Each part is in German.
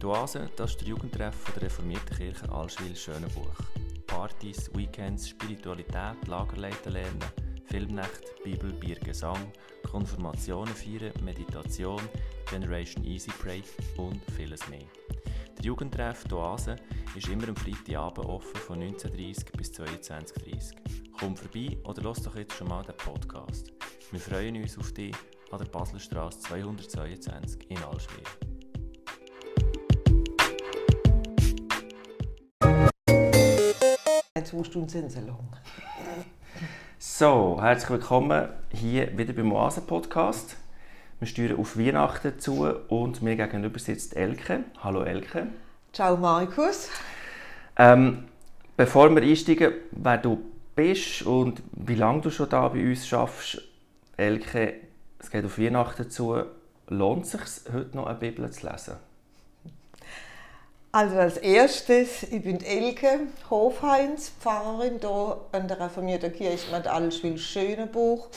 Die Oase, das ist der Jugendtreff der reformierten Kirche Allschwil-Schönenbuch. Partys, Weekends, Spiritualität, Lagerleiten lernen, Filmnacht, Bibel, Bier, Gesang, Konfirmationen feiern, Meditation, Generation Easy Pray und vieles mehr. Der Jugendtreff die Oase ist immer am Freitagabend offen von 19.30 bis 22.30 Komm vorbei oder lass doch jetzt schon mal den Podcast. Wir freuen uns auf dich an der Baselstraße 222 in Allschwil. Zwei Stunden sind sie lang. So, herzlich willkommen hier wieder beim Oasen-Podcast. Wir steuern auf Weihnachten zu und mir gegenüber sitzt Elke. Hallo Elke. Ciao Markus. Ähm, bevor wir einsteigen, wer du bist und wie lange du schon da bei uns schaffst, Elke, es geht auf Weihnachten zu, lohnt es sich heute noch eine Bibel zu lesen? Also als erstes, ich bin Elke Hofheinz, Pfarrerin hier an der reformierten Kirche mit Allschwil-Schönebuch,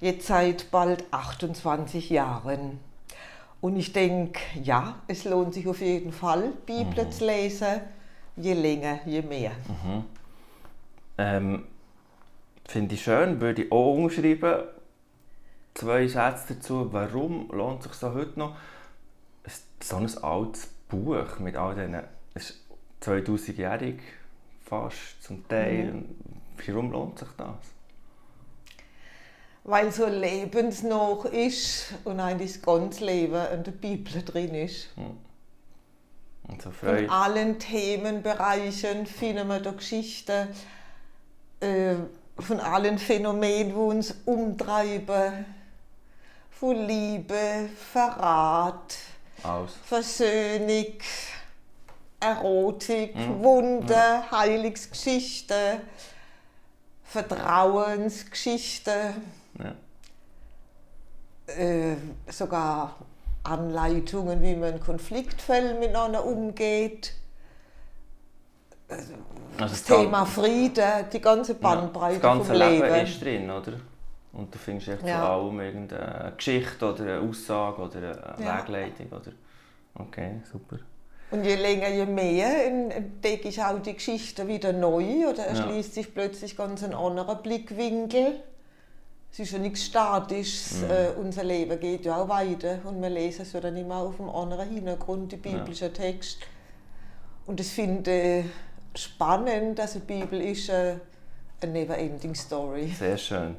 jetzt seit bald 28 Jahren. Und ich denke, ja, es lohnt sich auf jeden Fall, Bibel mhm. zu lesen, je länger, je mehr. Mhm. Ähm, Finde ich schön, würde ich auch umschreiben. Zwei Sätze dazu, warum lohnt es sich so heute noch so ein altes Buch mit all diesen, es ist 2000-jährig fast zum Teil. Mhm. Warum lohnt sich das? Weil so lebensnah ist und eigentlich das ganze Leben in der Bibel drin ist. Mhm. Und so Von allen Themenbereichen finden wir da Geschichten, äh, von allen Phänomenen, die uns umtreiben. Von Liebe, Verrat, aus. Versöhnung, Erotik, mhm. Wunder, ja. Heiligsgeschichte, Vertrauensgeschichte. Ja. Äh, sogar Anleitungen, wie man in Konfliktfällen miteinander umgeht. Also, das, das Thema Frieden, die ganze Bandbreite ja, das ganze vom Leben. Leben ist drin, oder? Und du findest echt ja. zu allem irgendeine Geschichte oder eine Aussage oder eine ja. Wegleitung. Oder? Okay, super. Und je länger, je mehr entdecke ich auch die Geschichte wieder neu oder erschließt ja. sich plötzlich ganz ein anderer Blickwinkel. Es ist ja nichts Statisches. Mhm. Äh, unser Leben geht ja auch weiter und wir lesen es ja dann immer auf einem anderen Hintergrund, die biblischen ja. Text. Und das finde ich spannend, dass die Bibel ist äh, eine never-ending Story. Sehr schön.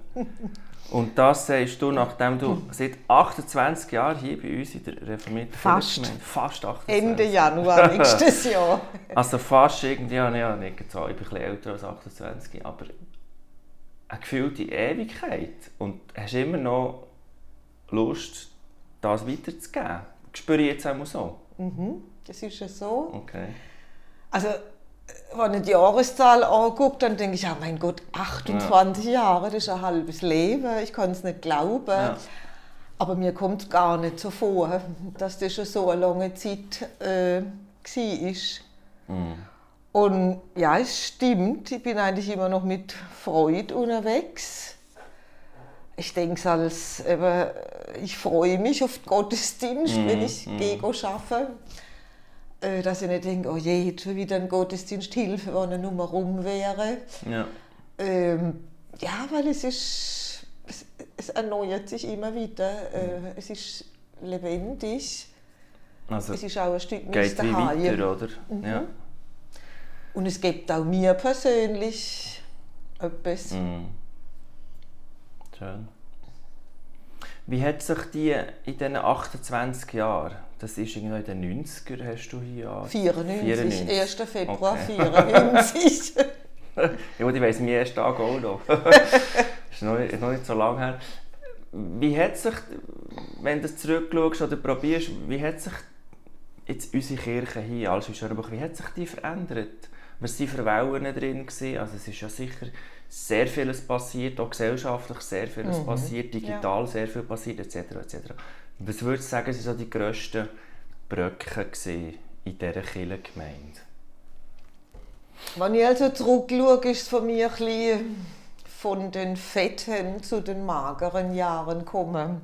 Und das sagst du, nachdem du seit 28 Jahren hier bei uns in der reformierten Fast. fast 28. Ende Januar nächstes Jahr. also fast irgendwie, ja, ja nicht so, ich bin ein älter als 28, aber eine gefühlte Ewigkeit. Und hast immer noch Lust, das weiterzugeben. Spüre ich jetzt auch so? Mhm, das ist ja so. Okay. Also wenn ich die Jahreszahl angucke, dann denke ich, oh mein Gott, 28 ja. Jahre, das ist ein halbes Leben, ich kann es nicht glauben. Ja. Aber mir kommt gar nicht so vor, dass das schon so eine lange Zeit äh, war. Mhm. Und ja, es stimmt, ich bin eigentlich immer noch mit Freude unterwegs. Ich denke als, eben, ich freue mich auf den Gottesdienst, mhm. wenn ich mhm. Gego schaffe. Äh, dass ich nicht denke, oh je, jetzt schon wieder ein Gottesdienst, Hilfe, wenn er nur mal rum wäre. Ja. Ähm, ja, weil es ist, es, es, erneuert sich immer wieder, äh, es ist lebendig. Also es ist auch ein Stück geht wie weiter, oder? Mhm. Ja. Und es gibt auch mir persönlich etwas. Mhm. Schön. Wie hat sich die in diesen 28 Jahren das ist irgendwie in den 90er, hast du hier 94, 1. Februar okay. 94. ja, ich weiss meinen ersten Tag auch noch. das ist noch nicht, noch nicht so lange her. Wie hat sich, wenn du zurückschaust oder probierst, wie hat sich jetzt unsere Kirche hier, als Schönbuch, wie hat sich die verändert? Was waren für Wellen drin? Gewesen? Also es ist ja sicher sehr vieles passiert, auch gesellschaftlich sehr vieles mhm. passiert, digital ja. sehr viel passiert, etc. etc. Was würdest du sagen, waren so die grössten Brücken in dieser Kirchengemeinde? Wenn ich also zurückschaue, ist es von mir ein bisschen von den fetten zu den mageren Jahren gekommen.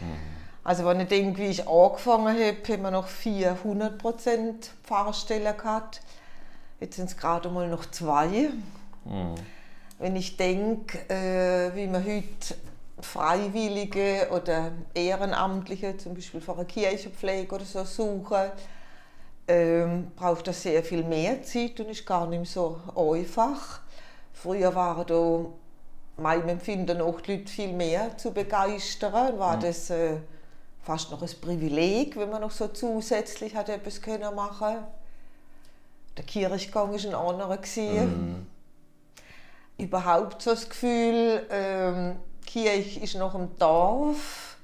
Mhm. Also wenn ich denke, wie ich angefangen habe, haben wir noch 400% Pfarrstellen gehabt. Jetzt sind es gerade mal noch zwei. Mhm. Wenn ich denke, äh, wie man heute Freiwillige oder Ehrenamtliche, zum Beispiel für eine Kirchenpflege oder so, suchen, ähm, braucht das sehr viel mehr Zeit und ist gar nicht so einfach. Früher waren da meinem Empfinden auch die Leute viel mehr zu begeistern, war mhm. das äh, fast noch ein Privileg, wenn man noch so zusätzlich hat etwas können machen. Der Kirchgang war ein anderer Mhm. Überhaupt so das Gefühl, ähm, Kirche ist noch im Dorf,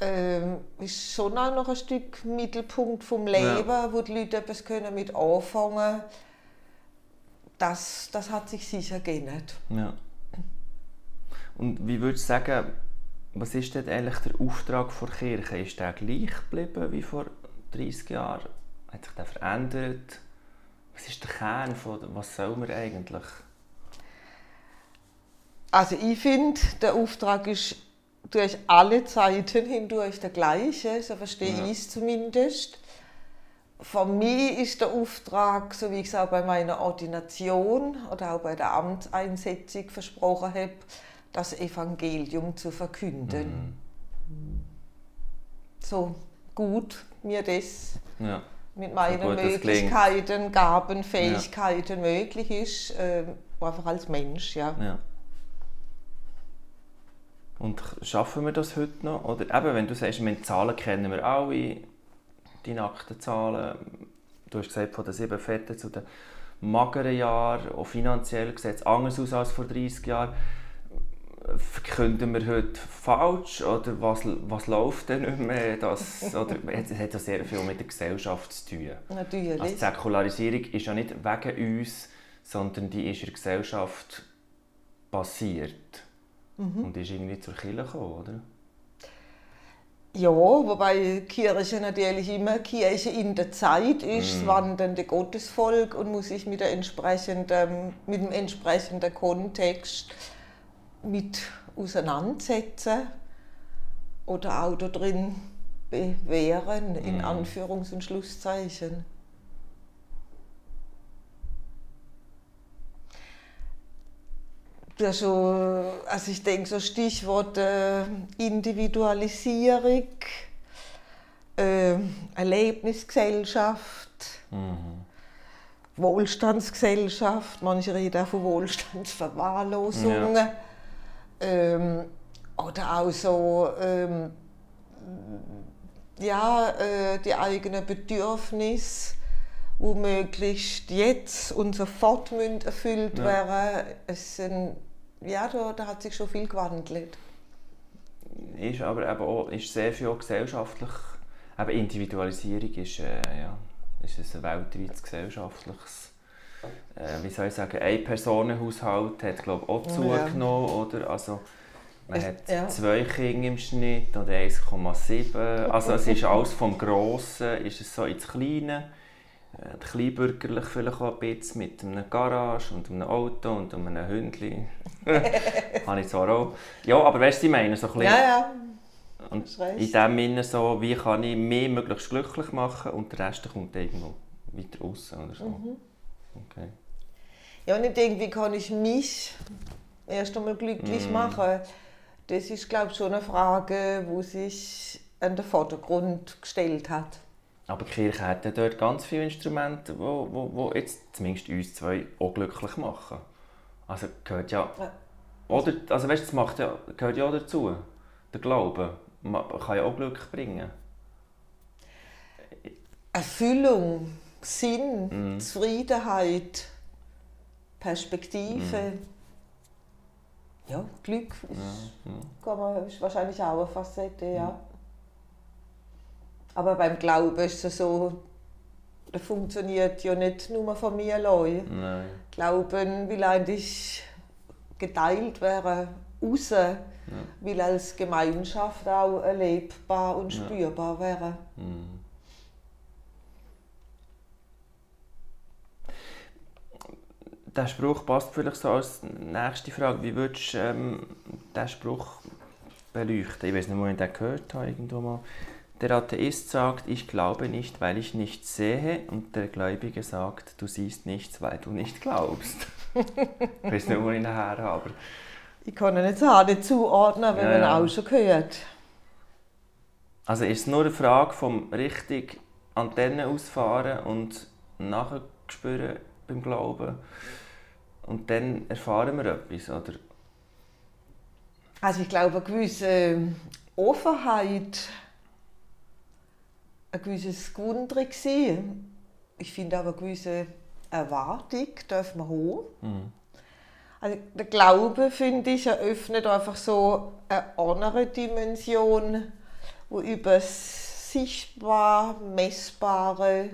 ähm, ist schon auch noch ein Stück Mittelpunkt vom Leben, ja. wo die Leute etwas können mit anfangen können. Das, das hat sich sicher geändert. Ja. Und wie würdest du sagen, was ist denn eigentlich der Auftrag der Kirche? Ist der gleich geblieben wie vor 30 Jahren? Hat sich der verändert? Was ist der Kern von, was soll man eigentlich? Also ich finde, der Auftrag ist durch alle Zeiten hindurch der gleiche, so verstehe ja. ich es zumindest. Von mir ist der Auftrag, so wie ich es auch bei meiner Ordination oder auch bei der Amtseinsetzung versprochen habe, das Evangelium zu verkünden. Mhm. So gut mir das ja. mit meinen so Möglichkeiten, Gaben, Fähigkeiten ja. möglich ist, äh, einfach als Mensch. Ja. Und schaffen wir das heute noch? Oder eben, wenn du sagst, wir Zahlen kennen wir alle, die nackten Zahlen, du hast gesagt, von den sieben Fetten zu den mageren Jahren, auch finanziell sieht es anders aus als vor 30 Jahren verkünden wir heute falsch oder was, was läuft denn nicht mehr? Das, oder, es hat ja sehr viel mit der Gesellschaft zu tun. Natürlich. Also die Säkularisierung ist ja nicht wegen uns, sondern die ist in der Gesellschaft passiert mhm. und ist irgendwie zur Kirche gekommen, oder? Ja, wobei Kirche natürlich immer Kirche in der Zeit ist, das wandernde Gottesvolk und muss sich mit, der entsprechenden, mit dem entsprechenden Kontext mit auseinandersetzen oder auch da drin bewähren, in mhm. Anführungs- und Schlusszeichen. Schon, also ich denke, so Stichwort äh, Individualisierung, äh, Erlebnisgesellschaft, mhm. Wohlstandsgesellschaft, manche reden auch von Wohlstandsverwahrlosungen. Ja ähm, oder auch so ähm, ja, äh, die eigenen Bedürfnisse, wo möglichst jetzt und sofort erfüllt ja. werden. Es sind, ja, da, da hat sich schon viel gewandelt. Ist aber eben auch, ist sehr viel auch gesellschaftlich, eben Individualisierung ist, äh, ja, ist ein weltweites gesellschaftliches äh, wie soll ich sagen, ein Personenhaushalt hat glaube ich, auch zugenommen. Ja. Oder? Also, man hat ja. zwei Kinder im Schnitt und 1,7. Also es ist alles vom Grossen, ist es so ins Kleine. Äh, kleinbürgerlich vielleicht auch ein bisschen mit einer Garage und einem Auto und einem Hündchen. Habe ich zwar auch. Ja, aber weißt du, ich meine? So ein ja, ja. Und in dem Sinne so, wie kann ich mich möglichst glücklich machen und der Rest kommt irgendwo weiter raus oder so. Mhm. Okay. Ja, und ich denke, wie kann ich mich erst einmal glücklich mm. machen? Das ist, glaube ich, schon eine Frage, die sich an den Vordergrund gestellt hat. Aber die Kirche hat ja dort ganz viele Instrumente, die wo, wo, wo jetzt zumindest uns zwei auch glücklich machen. Also gehört ja... ja. Oder, also weißt, das macht ja, gehört ja auch dazu. Der Glaube Man kann ja auch Glück bringen. Erfüllung Sinn, mm. Zufriedenheit, Perspektive. Mm. Ja, Glück ist, ja, ja. Man, ist wahrscheinlich auch eine Facette, ja. Aber beim Glauben ist es so, das funktioniert ja nicht nur von mir allein. Nein. Glauben will eigentlich geteilt werden, raus, ja. will als Gemeinschaft auch erlebbar und spürbar werden. Mhm. der Spruch passt vielleicht so als nächste Frage. Wie würdest du ähm, diesen Spruch beleuchten. Ich weiß nicht, wo ich den gehört habe, irgendwo mal. Der Atheist sagt, ich glaube nicht, weil ich nichts sehe. Und der Gläubige sagt, du siehst nichts, weil du nicht glaubst. ich weiß nicht, wo ich ihn her habe. Ich kann ihn jetzt auch nicht zuordnen, wenn ja, man auch schon gehört. Also ist es nur eine Frage vom richtig Antennen ausfahren und nachher spüren beim Glauben. Und dann erfahren wir etwas, oder? Also ich glaube, eine gewisse Offenheit, ein gewisses Gewundere Ich finde auch eine gewisse Erwartung darf man haben. Mhm. Also der Glaube, finde ich, eröffnet einfach so eine andere Dimension, wo über das Sichtbare, Messbare,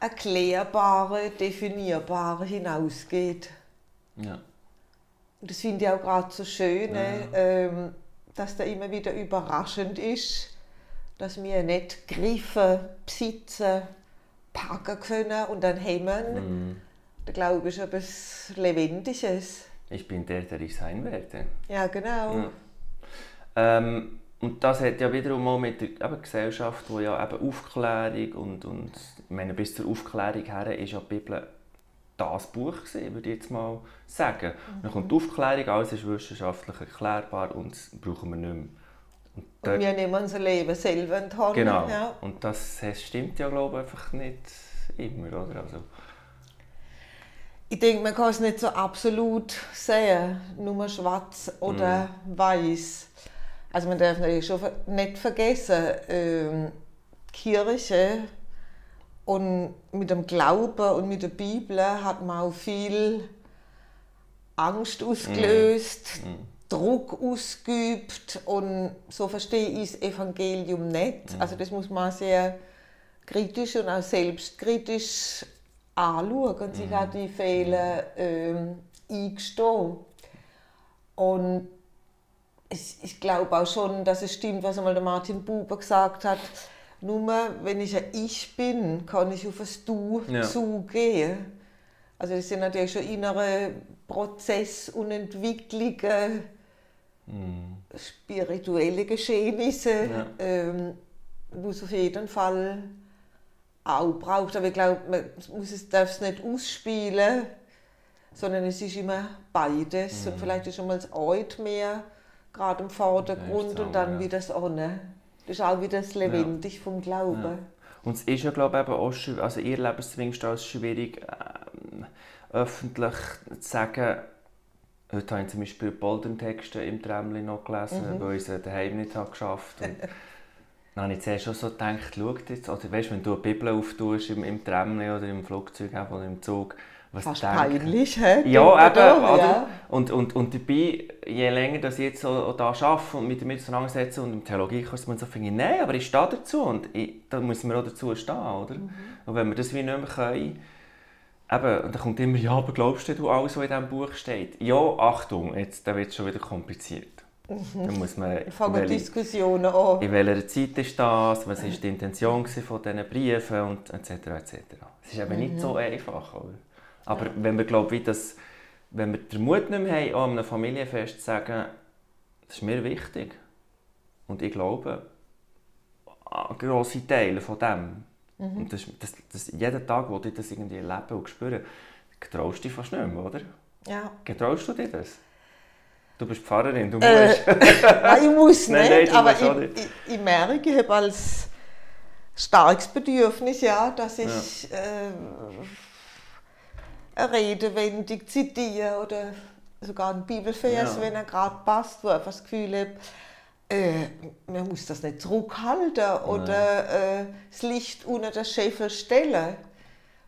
Erklärbare, Definierbare hinausgeht. Ja. Und das finde ich auch gerade so schön, ja. ähm, dass da immer wieder überraschend ist, dass wir nicht greifen, besitzen, packen können und dann hemmen. Mhm. Der Glaube ist etwas Lebendiges. Ich bin der, der ich sein werde. Ja, genau. Ja. Ähm, und das hat ja wiederum auch mit der eben, Gesellschaft, wo ja eben Aufklärung und, und ich meine, bis zur Aufklärung her ist ja die Bibel das Buch gewesen, würde ich jetzt mal sagen. Mhm. Dann kommt die Aufklärung, alles ist wissenschaftlich erklärbar und das brauchen wir nicht mehr. Und, und wir nehmen unser Leben selber in die Hand. Genau. Ja. Und das, das stimmt ja, glaube ich, einfach nicht immer, oder? Also, ich denke, man kann es nicht so absolut sehen, nur schwarz oder mm. weiß. Also man darf natürlich schon nicht vergessen, ähm, Kirche und mit dem Glauben und mit der Bibel hat man auch viel Angst ausgelöst, mm. Mm. Druck ausgeübt und so verstehe ich das Evangelium nicht. Mm. Also das muss man sehr kritisch und auch selbstkritisch anschauen und sich auch die Fehler ähm, eingestehen. Und ich, glaube auch schon, dass es stimmt, was einmal der Martin Buber gesagt hat. Nur wenn ich ein Ich bin, kann ich auf das Du ja. zugehen. Also das sind natürlich schon innere Prozesse und Entwicklungen, mhm. spirituelle Geschehnisse, ja. ähm, wo es auf jeden Fall auch braucht. Aber ich glaube, man muss es, darf es nicht ausspielen, sondern es ist immer beides. Mhm. Und vielleicht ist schon mal das Alt mehr gerade im Vordergrund und dann ja. wieder das Ohne. Das ist auch wieder das Lebendig ja. vom Glauben. Ja. Und es ist ja, glaube ich, auch schwierig, also ihr lebt es zumindest als schwierig, ähm, öffentlich zu sagen, heute habe ich zum Beispiel Boldentexte im Tramli noch gelesen, mhm. weil ich es daheim nicht habe geschafft habe. Dann habe ich zuerst schon so gedacht, schau jetzt, oder weißt, wenn du eine Bibel auftust im, im Tramli oder im Flugzeug oder im Zug, was Fast denken. peinlich, hä? Ja, eben, da, ja. Und, und, und dabei, je länger dass ich jetzt auch, da arbeite und mich damit auseinandersetze und im Theologiekurs, man so finde ich, nein, aber ich stehe dazu und ich, da müssen wir auch dazu stehen, oder? Mhm. Und wenn wir das wie nicht mehr können, eben, und dann kommt immer, ja, aber glaubst du alles, was in diesem Buch steht? Ja, Achtung, jetzt wird es schon wieder kompliziert. Mhm. Da muss man... Fangen Diskussionen an. In welcher Zeit ist das? Was war die Intention von diesen Briefen? Und etc. etc. Es ist eben mhm. nicht so einfach, oder? Aber ja. wenn wir glauben, dass, wenn wir den Mut nicht mehr haben, an einem Familienfest zu sagen, das ist mir wichtig und ich glaube grosse Teile von dem. Mhm. Und das, das, das, jeden Tag, wo ich das irgendwie erlebe und spüre, getraust du dich fast nicht mehr, oder? Ja. Getraust du dir das? Du bist Pfarrerin, du äh, musst. Äh, nein, ich muss nicht, nein, nein, aber ich, ich, ich, merke, ich habe als starkes Bedürfnis, ja, dass ich ja. Äh, eine Redewendung zitiere oder sogar einen Bibelvers, ja. wenn er gerade passt, wo ich das Gefühl habe, äh, man muss das nicht zurückhalten oder äh, das Licht unter der Scheffel stellen,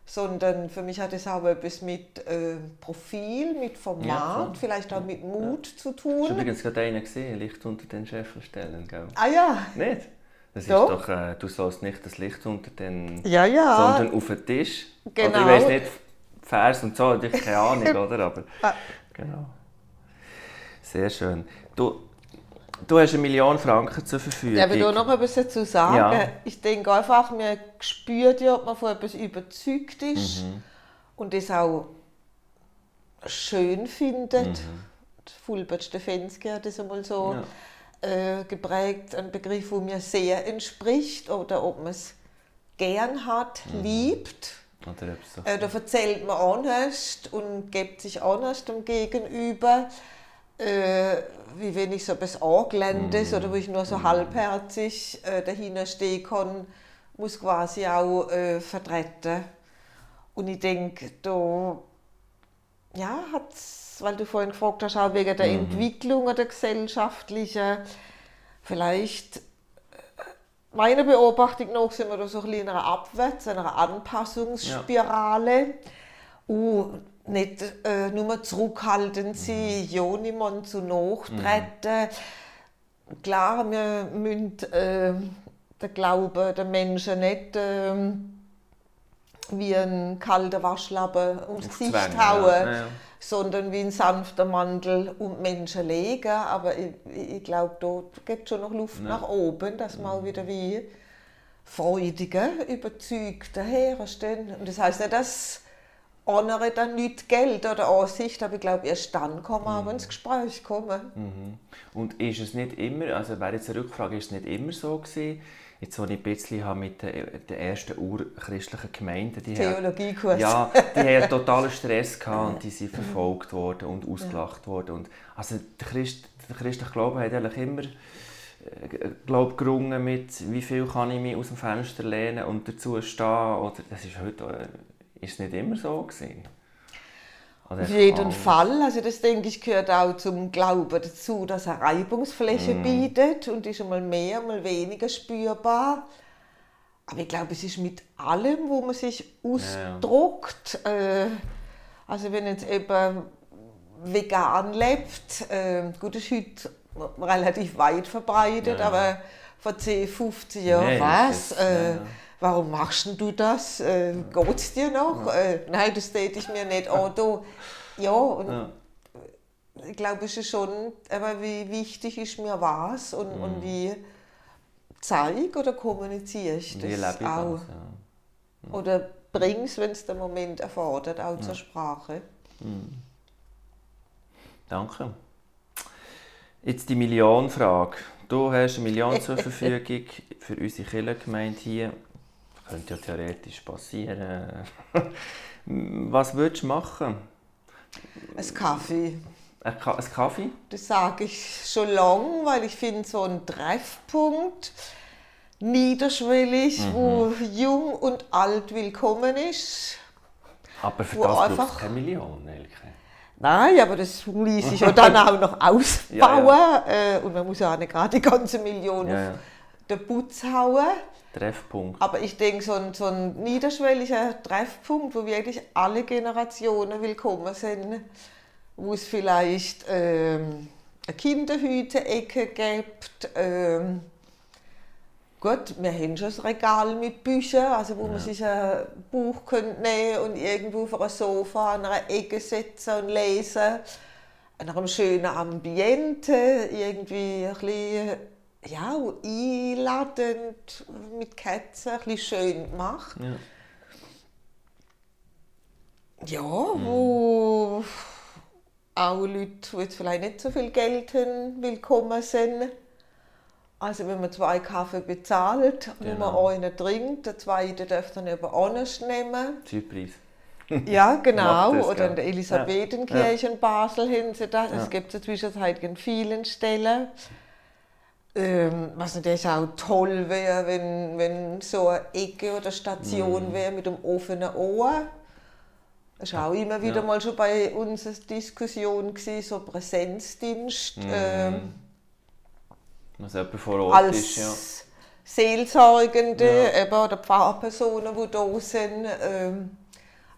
sondern für mich hat es auch etwas mit äh, Profil, mit Format, ja, vielleicht auch mit Mut ja. zu tun. Ich habe übrigens gerade einen gesehen, Licht unter den Scheffel stellen. Gell? Ah ja? Nicht? Das doch. ist doch, äh, du sollst nicht das Licht unter den, ja, ja. sondern auf den Tisch. Genau. Oder ich weiß nicht, Vers und so, ich keine Ahnung, oder? Aber, genau. Sehr schön. Du, du hast eine Million Franken zur Verfügung. Ja, aber da noch etwas dazu sagen. Ja. Ich denke einfach, man spürt ja, ob man von etwas überzeugt ist mhm. und das auch schön findet. Mhm. Fulbert Stefensky hat das einmal so ja. äh, geprägt, ein Begriff, wo mir sehr entspricht oder ob man es gern hat, mhm. liebt. Äh, da erzählt man honest und gibt sich honest dem Gegenüber, äh, wie wenn ich so etwas Angeländes mhm. oder wo ich nur so mhm. halbherzig äh, dahinter stehen kann, muss quasi auch äh, vertreten. Und ich denke, da ja, hat's, weil du vorhin gefragt hast, auch wegen der mhm. Entwicklung der gesellschaftlichen, vielleicht meiner Beobachtung nach sind wir da so ein bisschen in einer Abwärts-, einer Anpassungsspirale. Ja. Und nicht äh, nur zurückhaltend sein, mhm. ja niemand zu nachtreten. Mhm. Klar, wir müssen äh, den Glauben der Menschen nicht äh, wie ein kalter Waschlappen ums Gesicht Zwang, hauen. Ja. Ja, sondern wie ein sanfter Mantel um Menschen legen. Aber ich, ich glaube, dort gibt es schon noch Luft ja. nach oben, dass man auch mhm. wieder wie freudige, überzeugte herstellen. Und das heißt nicht, dass andere dann nicht Geld oder Ansicht, aber ich glaube, erst dann kann man mhm. ins Gespräch kommen. Mhm. Und ist es nicht immer, also wäre jetzt eine Rückfrage, ist es nicht immer so gewesen, jetzt, als ich ein bisschen habe mit den, den ersten urchristlichen Gemeinden, die Theologiekurs. Ja, die haben totalen Stress gehabt und die sind verfolgt worden und ausgelacht worden. Und, also der, Christ, der christliche Glaube hat eigentlich immer äh, glaub, gerungen mit, wie viel kann ich mich aus dem Fenster lehnen und dazu stehen. Oder, das ist heute äh, ist nicht immer so gewesen. Auf jeden Fall. Also das denke ich gehört auch zum Glauben dazu, dass er Reibungsfläche mm. bietet und ist einmal mehr, einmal weniger spürbar. Aber ich glaube, es ist mit allem, wo man sich ausdruckt. Ja. Äh, also wenn jetzt eben vegan lebt, äh, gut, ist heute relativ weit verbreitet, ja. aber vor 10, 15 Jahren nee, was? Äh, ja warum machst du das? Äh, Geht es dir noch? Ja. Äh, nein, das täte ich mir nicht an. Oh, ja, und ja. ich glaube, es ist schon, aber wie wichtig ist mir was und, mhm. und wie zeige oder kommuniziere ich das ich auch. Das, ja. Mhm. Oder bringe es, wenn es der Moment erfordert, auch zur Sprache. Mhm. Danke. Jetzt die Millionenfrage. Du hast eine Million zur Verfügung für unsere Kirchengemeinde hier könnte ja theoretisch passieren. Was würdest du machen? Ein Kaffee. Ein, Ka ein Kaffee? Das sage ich schon lange, weil ich finde, so ein Treffpunkt, niederschwellig, mhm. wo jung und alt willkommen ist. Aber für das einfach keine Million, Elke. Nein, aber das ließ sich ja dann auch noch ausbauen. Ja, ja. Äh, und man muss ja auch nicht gerade die ganze Million ja, den Putz hauen. Treffpunkt. Aber ich denke, so ein, so ein niederschwelliger Treffpunkt, wo wirklich alle Generationen willkommen sind, wo es vielleicht ähm, eine Kinderhüte-Ecke gibt. Ähm, gut, wir haben schon ein Regal mit Büchern, also wo ja. man sich ein Buch könnte nehmen und irgendwo auf einem Sofa an einer Ecke setzen und lesen. An einem schönen Ambiente, irgendwie ein bisschen ja, einladend mit Katzen ein bisschen schön gemacht. Ja, ja mhm. wo auch Leute, die jetzt vielleicht nicht so viel Geld haben, willkommen sind. Also wenn man zwei Kaffee bezahlt, genau. wo man einen trinkt, der zweite darf dann eben anders nehmen. Zeitpreis. ja, genau. Das, Oder in der Elisabethenkirche ja. in Basel haben sie das. Es gibt es inzwischen an vielen Stellen. Ähm, was natürlich auch toll wäre, wenn, wenn so eine Ecke oder Station mm. wäre mit einem offenen Ohr. Das war auch immer wieder ja. mal schon bei uns eine Diskussion, gewesen, so Präsenzdienst. Mm. Ähm, was jemand vor Ort als ist, ja. Seelsorgende ja. eben, oder Pfarrpersonen, die da sind. Ähm,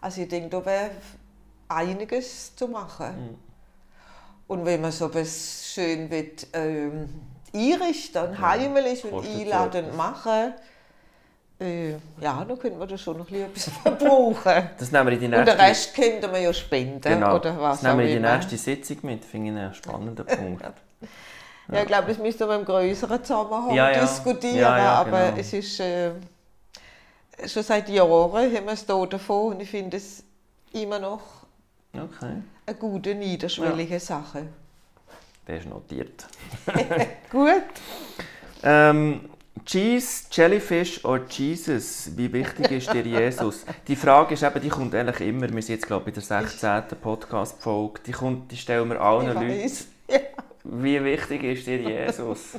also ich denke, da wäre einiges zu machen. Mm. Und wenn man so etwas schön will, ähm, einrichten, ja. heimlich und einladen machen, äh, ja, dann könnte man da schon noch etwas verbrauchen. Das nehmen wir in die nächste... Und den Rest könnte man ja spenden genau. oder was Das nehmen wir in die nächste Sitzung mit, finde ich einen spannenden Punkt. ja. ja, ich glaube, das müsste man im größeren Zusammenhang ja, diskutieren, aber genau. es ist äh, schon seit Jahren haben wir es hier davon und ich finde es immer noch okay. eine gute, niederschwellige Sache. Der ist notiert. Gut. Ähm, Cheese, Jellyfish oder Jesus? Wie wichtig ist dir Jesus? Die Frage ist eben, die kommt eigentlich immer. Wir sind jetzt, glaube ich, in der 16. Podcast-Folge. Die, die stellen wir allen Leuten. Ja. Wie wichtig ist dir Jesus?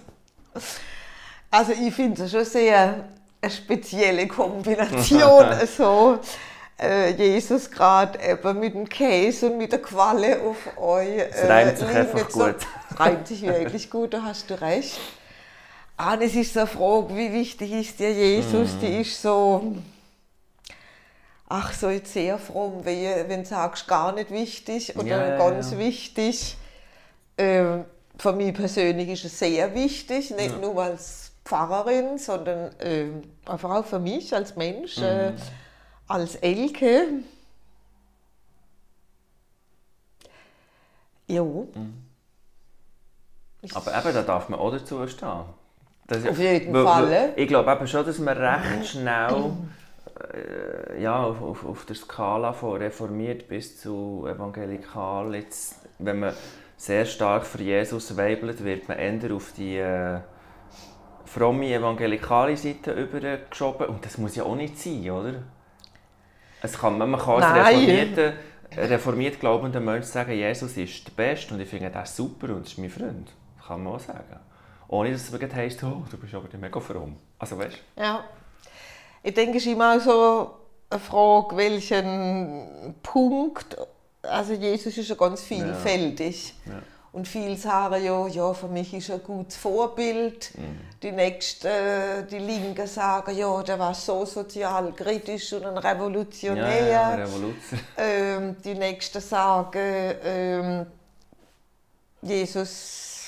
Also ich finde es schon sehr eine spezielle Kombination. so äh, Jesus gerade eben mit dem Käse und mit der Qualle auf euch. Es reimt sich einfach gut. Es reimt sich wirklich gut, da hast du recht. Ah, das ist so eine Frage, wie wichtig ist dir Jesus? Mm. Die ist so, ach so jetzt sehr fromm, wenn, du sagst, gar nicht wichtig oder ja, ganz ja. wichtig. Ähm, für mich persönlich ist es sehr wichtig, nicht ja. nur als Pfarrerin, sondern äh, einfach auch für mich als Mensch, mhm. äh, als Elke. Ja. Mhm. Aber eben, da darf man auch dazu stehen. Das, auf jeden Fall. Ich glaube eben schon, dass man recht schnell äh, ja, auf, auf, auf, der Skala von reformiert bis zu evangelikal, jetzt, wenn man sehr stark für Jesus weibelt, wird man eher auf die äh, fromme evangelikale Seite übergeschoben. Und das muss ja auch nicht sein, oder? Es kann, man kann als reformierte, reformiert glaubender Mensch sagen, Jesus ist der Beste und ich finde das super und ist mein Freund. Kann man auch sagen. Ohne dass es heisst, oh, du bist aber mega fromm. Also weißt Ja. Ich denke, es ist immer so eine Frage, welchen Punkt also Jesus ist ja ganz vielfältig. Ja. Ja. Und viele sagen ja, ja, für mich ist er ein gutes Vorbild. Mhm. Die Nächsten, die Linken sagen, ja, der war so sozial kritisch und ein Revolutionär. Ja, ja, ähm, die Nächsten sagen, ähm, Jesus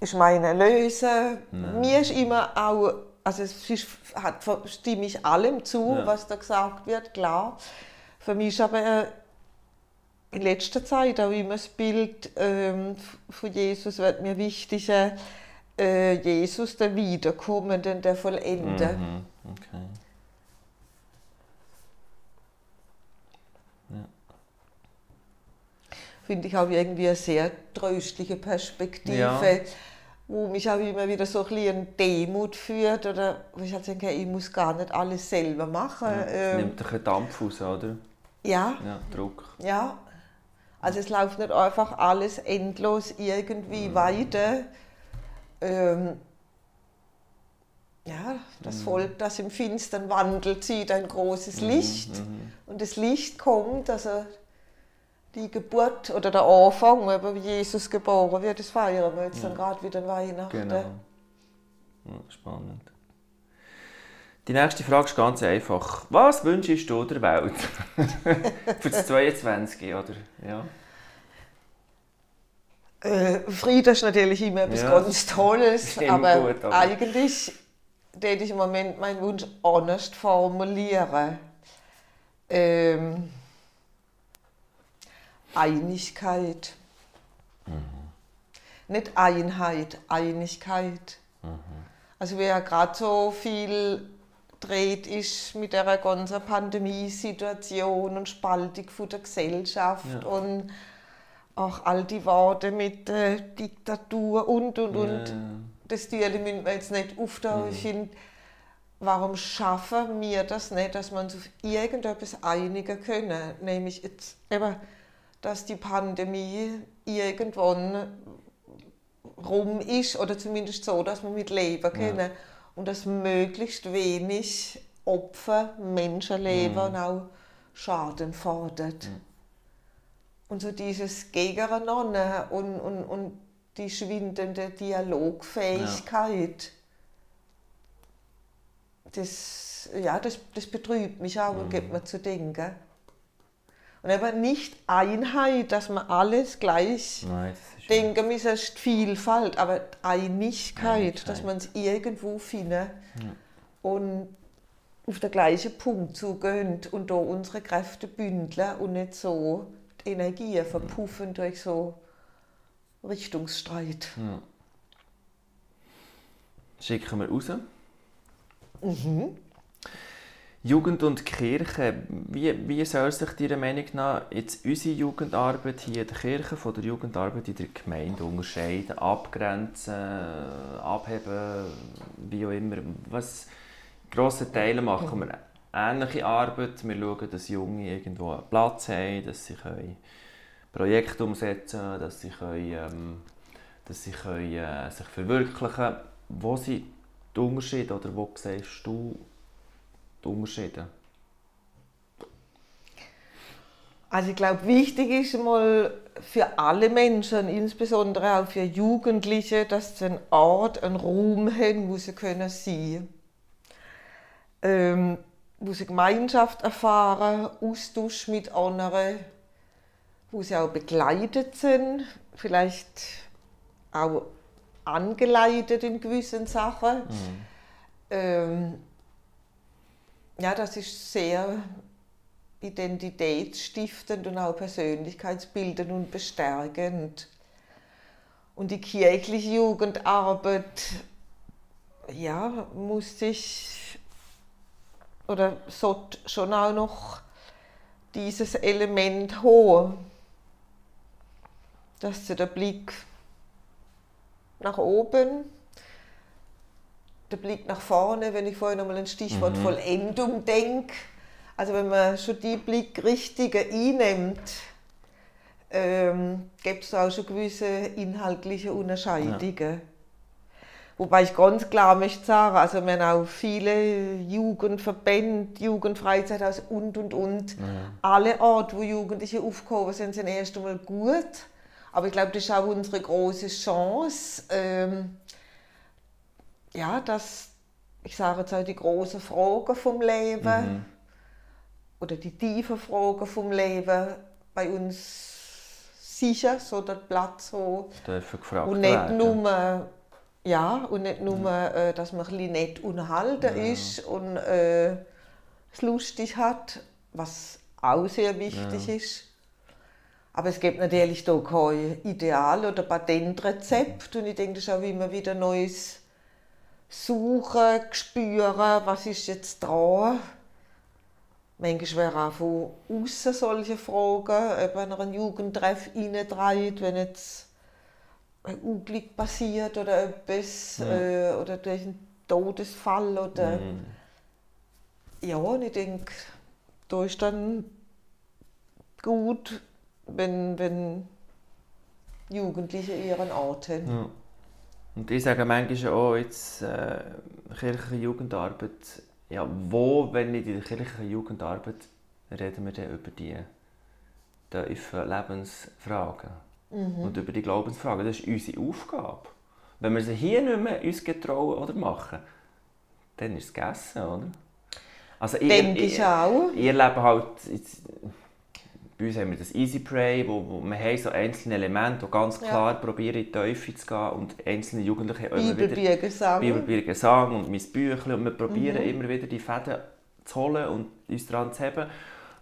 ist mein Erlöser. Mir ist immer auch, also es hat, stimme ich allem zu, was da gesagt wird, klar. Für mich ist aber in letzter Zeit auch immer das Bild ähm, von Jesus wird mir wichtiger, äh, Jesus, der Wiederkommende, der Vollende. Mhm. Okay. Ja. Finde ich auch irgendwie eine sehr tröstliche Perspektive. Ja. wo mich auch immer wieder so ein bisschen Demut führt oder wo ich halt denke, ich muss gar nicht alles selber machen. Ja, ähm, nimmt ein Dampf aus, oder? Ja. Ja, Druck. Ja, also es läuft nicht einfach alles endlos irgendwie mhm. weiter. Ähm, ja, das mhm. Volk, das im Finstern wandelt, sieht ein großes mhm. Licht. Mhm. Und das Licht kommt, also die Geburt oder der Anfang, wie Jesus geboren wird, das feiern wir jetzt ja. dann gerade wieder Weihnachten. Genau. Ja, spannend. Die nächste Frage ist ganz einfach. Was wünschst du der Welt? Für das 22, oder? Ja. Äh, Frieden ist natürlich immer etwas ja, ganz Tolles, aber, gut, aber, eigentlich würde ich im Moment meinen Wunsch anders formulieren. Ähm, Einigkeit. Mhm. Nicht Einheit, Einigkeit. Mhm. Also wer gerade so viel dreht ist mit der ganzen Pandemiesituation und Spaltung von der Gesellschaft ja. und auch all die Worte mit äh, Diktatur und und und. Ja. Das Tier müssen wir jetzt nicht auftauchen. Mhm. Ich finde, warum schaffen wir das nicht, dass man uns auf irgendetwas einigen können? Nämlich jetzt eben, dass die Pandemie irgendwann rum ist oder zumindest so, dass wir mit leben können. Ja und dass möglichst wenig Opfer, Menschenleben mhm. auch Schaden fordert. Mhm. Und so dieses Gegeneinander und, und, und die schwindende Dialogfähigkeit, ja. das, ja, das, das betrübt mich auch mhm. und gibt mir zu denken. Und aber nicht Einheit, dass man alles gleich Nein, denken ist Vielfalt, aber Einigkeit, Einigkeit. dass man es irgendwo findet ja. und auf den gleichen Punkt zugehen und da unsere Kräfte bündeln und nicht so die Energie verpuffen ja. durch so Richtungsstreit. Ja. Schicken wir raus. Mhm. Jugend und Kirche, wie, wie soll sich Ihrer Meinung nach jetzt unsere Jugendarbeit hier in der Kirche von der Jugendarbeit in der Gemeinde unterscheiden, abgrenzen, abheben, wie auch immer? Was grosse Teile machen wir ähnliche Arbeit. Wir schauen, dass Junge irgendwo einen Platz haben, dass sie können Projekte umsetzen können, dass sie, können, ähm, dass sie können, äh, sich verwirklichen können. Wo sind die Unterschiede oder wo siehst du die Unterschiede? Also ich glaube, wichtig ist mal für alle Menschen, insbesondere auch für Jugendliche, dass sie einen Ort, einen Raum haben, wo sie können sein ähm, wo sie Gemeinschaft erfahren, Austausch mit anderen, wo sie auch begleitet sind, vielleicht auch angeleitet in gewissen Sachen. Mhm. Ähm, ja, das ist sehr identitätsstiftend und auch persönlichkeitsbildend und bestärkend. Und die kirchliche Jugendarbeit ja, muss sich oder sollte schon auch noch dieses Element haben, dass der Blick nach oben der Blick nach vorne, wenn ich vorhin nochmal ein Stichwort mhm. Vollendung denke. Also wenn man schon die Blickrichtige einnimmt, ähm, gibt es auch schon gewisse inhaltliche Unterscheidungen. Ja. Wobei ich ganz klar möchte sagen, also wir haben auch viele Jugendverbände, Jugendfreizeithaus und und und. Ja. Alle Orte, wo Jugendliche aufgehoben sind, sind erst einmal gut. Aber ich glaube, das ist auch unsere große Chance. Ähm, ja, dass, ich sage jetzt auch die großen Fragen vom Leben mhm. oder die tiefen Fragen vom Leben bei uns sicher so der Platz haben. Und nicht werden. nur, ja, und nicht nur, mhm. äh, dass man ein nett unterhalten ja. ist und äh, es lustig hat, was auch sehr wichtig ja. ist. Aber es gibt natürlich da kein Ideal oder Patentrezept und ich denke, das ist auch immer wieder Neues suchen, spüren, was ist jetzt dran. Manchmal wäre auch von außen solche Fragen, ob man einen Jugendtreff reintreibt, wenn jetzt ein Unglück passiert oder etwas, ja. äh, oder durch einen Todesfall. Oder mhm. Ja, und ich denke, da ist dann gut, wenn, wenn Jugendliche ihren Ort haben. Ja. Und ich sage manchmal auch jetzt äh, kirchliche Jugendarbeit, ja, wo, wenn nicht in der kirchlichen Jugendarbeit, reden wir dann über die tiefen Lebensfragen mhm. und über die Glaubensfragen. Das ist unsere Aufgabe. Wenn wir sie hier nicht mehr uns getrauen oder machen, dann ist es gegessen, oder? Also ich, Denke ich, ich auch. Ich erlebe halt, jetzt, bei uns haben wir das Easy Pray, wo, wo wir haben so einzelne Elemente, die ganz klar ja. probieren, in die Teufel zu gehen und einzelne Jugendliche immer wieder Gesang. Gesang und mein Büchlein und wir probieren mhm. immer wieder die Fäden zu holen und uns daran zu haben.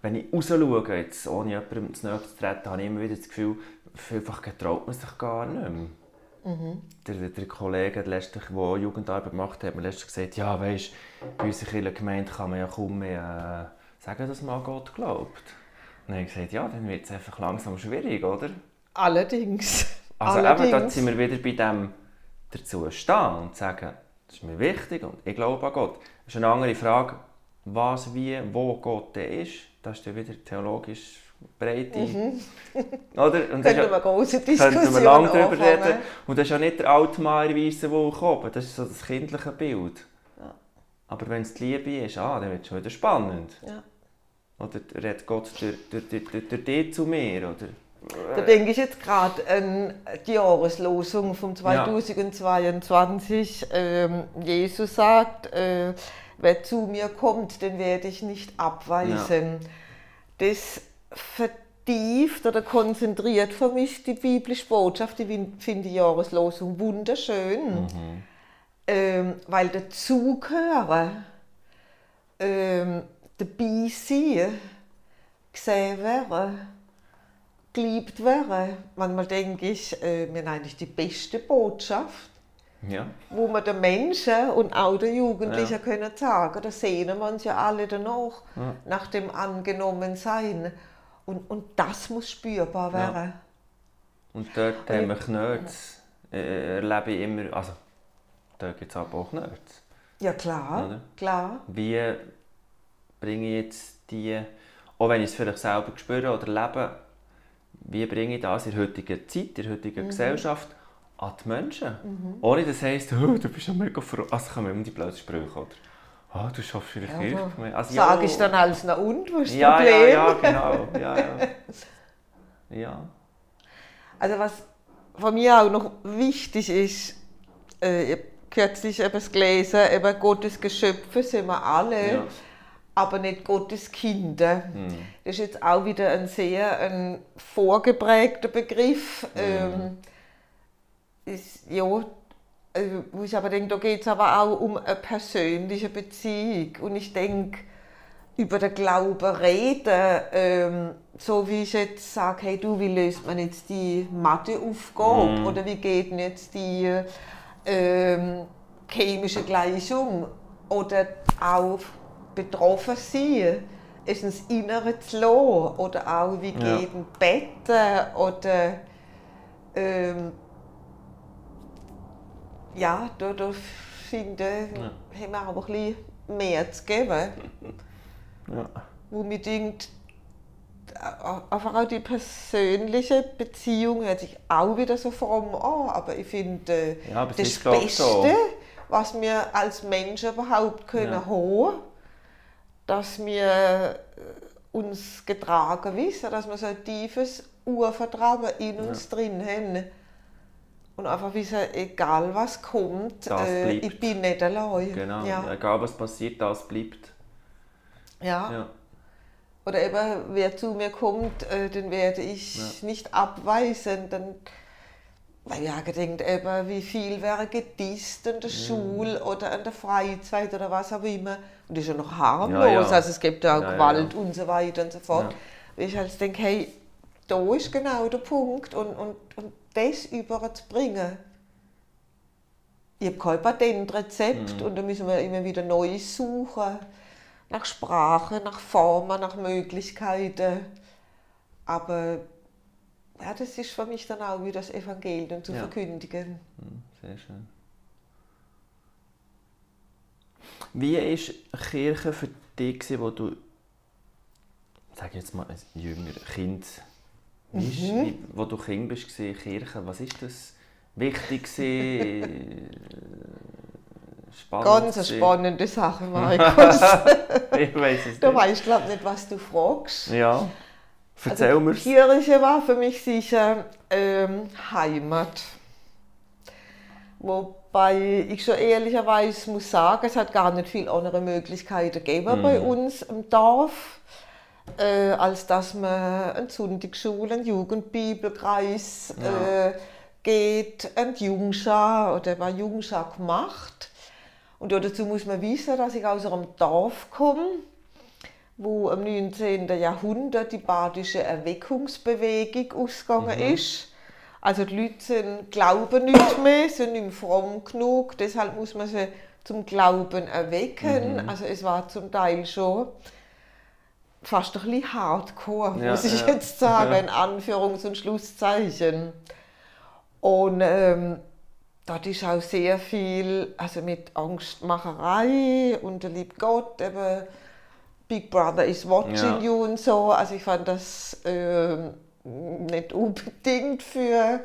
Wenn ich raus schaue, jetzt, ohne jemandem zu nahe zu treten, habe ich immer wieder das Gefühl, vielfach getraut man sich gar nicht mehr. Mhm. Der, der Kollege, der, letztlich, der Jugendarbeit gemacht hat, hat mir letztens gesagt, ja, weißt, bei uns in der Gemeinde kann man ja kaum mehr äh, sagen, dass man an Gott glaubt. Dann habe ich gesagt, ja, dann wird es einfach langsam schwierig, oder? Allerdings. Also Allerdings. eben, da sind wir wieder bei dem dazu stehen und sagen, das ist mir wichtig und ich glaube an Gott. Das ist eine andere Frage, was, wie, wo Gott ist. Das ist dann wieder theologisch Breite. Mhm. Oder? Und könnten wir große Diskussion Könnten wir lange darüber reden. Und das ist ja nicht der Altmaier Weisse, der kommt. Das ist so das kindliche Bild. Ja. Aber wenn es die Liebe ist, ah, dann wird es schon wieder spannend. Ja. Oder redet Gott durch, durch, durch, durch dich zu mir? Oder? Da denke ich jetzt gerade an die Jahreslosung von 2022. Ja. Ähm, Jesus sagt, äh, wer zu mir kommt, den werde ich nicht abweisen. Ja. Das vertieft oder konzentriert für mich die biblische Botschaft. Ich finde die Jahreslosung wunderschön, mhm. ähm, weil der Zuhören, ähm, dabei sein, gesehen werden, geliebt werden. Manchmal denke ich, äh, wir haben eigentlich die beste Botschaft. Ja. Wo man den Menschen und auch den Jugendlichen ja. können sagen, da sehnen wir uns ja alle danach, ja. nach dem Angenommensein. Und, und das muss spürbar werden. Ja. Und dort haben wir Knöts, äh, erlebe ich immer, also dort gibt es aber auch Knöts. Ja klar, Oder? klar. Wie bringe ich jetzt die, auch wenn ich es vielleicht selber spüre oder lebe, wie bringe ich das in der heutigen Zeit, in der heutigen mhm. Gesellschaft an die Menschen? Mhm. Ohne dass heisst, oh, du bist ja mega froh. Also kommen immer die blöden Sprüche, oder? Oh, du schaffst vielleicht ja, Kirche. Also, Sag ich dann alles nach und, was ist ja, Problem? Ja, ja, genau. Ja, ja. ja. Also was von mir auch noch wichtig ist, äh, ich habe kürzlich etwas gelesen, eben Gottes Geschöpfe sind wir alle. Ja aber nicht Gottes Kinder. Mhm. Das ist jetzt auch wieder ein sehr ein vorgeprägter Begriff. Mhm. Ähm, ist, ja, also, wo ich aber denke, da geht es aber auch um eine persönliche Beziehung. Und ich denke, über den Glauben reden, ähm, so wie ich jetzt sage, hey du, wie löst man jetzt die Matheaufgabe mm. oder wie geht denn jetzt die ähm, chemische Gleichung oder auch betroffen sein, ist ins Innere zu lassen oder auch wie ja. geht ein Betten oder ähm, ja, da, da finde ja. haben wir auch ein bisschen mehr zu geben. Ja. Wo mir denkt, einfach auch die persönliche Beziehung hört sich auch wieder so fromm an, aber ich finde, ja, das Beste, so. was wir als Menschen überhaupt können ja. haben, dass wir uns getragen wissen, dass wir so ein tiefes Urvertrauen in uns ja. drin haben. Und einfach wissen, egal was kommt, äh, ich bin nicht allein. Genau, ja. egal was passiert, das bleibt. Ja. ja. Oder eben, wer zu mir kommt, äh, den werde ich nicht abweisen. Dann, weil ja gedenkt eben, wie viel wäre gedisst in der Schule oder an der Freizeit oder was auch immer. Und das ist ja noch harmlos, ja, ja. also es gibt ja auch Gewalt und so weiter und so fort. Ja. Ich halt denke, hey, da ist genau der Punkt und, und, und das überzubringen. Ich habe kein Patentrezept mhm. und da müssen wir immer wieder neu suchen nach Sprache, nach Formen, nach Möglichkeiten. Aber ja, das ist für mich dann auch wie das Evangelium zu ja. verkündigen. Mhm, sehr schön. Wie war Kirche für dich, wo du, sag jetzt mal, ein jünger Kind mhm. wie, wo du Kind bist, Kirche, was ist das wichtig spannend. Ganz spannende Sache, Markus. ich weiß es nicht. Du weißt, glaube nicht, was du fragst. Ja, erzähl also, mir's. Kirche war für mich sicher ähm, Heimat. Wobei ich schon ehrlicherweise muss sagen, es hat gar nicht viele andere Möglichkeiten gegeben mhm. bei uns im Dorf, äh, als dass man eine Sonntagsschule, einen Jugendbibelkreis ja. äh, geht, ein Jungschar oder war Jungschar gemacht. Und dazu muss man wissen, dass ich aus einem Dorf komme, wo im 19. Jahrhundert die badische Erweckungsbewegung ausgegangen mhm. ist. Also die Leute sind, glauben nicht mehr, sind nicht fromm genug, deshalb muss man sie zum Glauben erwecken. Mhm. Also es war zum Teil schon fast ein bisschen hardcore, ja, muss ich ja. jetzt sagen, in Anführungs- und Schlusszeichen. Und ähm, dort ist auch sehr viel also mit Angstmacherei und der liebe Gott, eben Big Brother is watching ja. you und so. Also ich fand das äh, nicht unbedingt für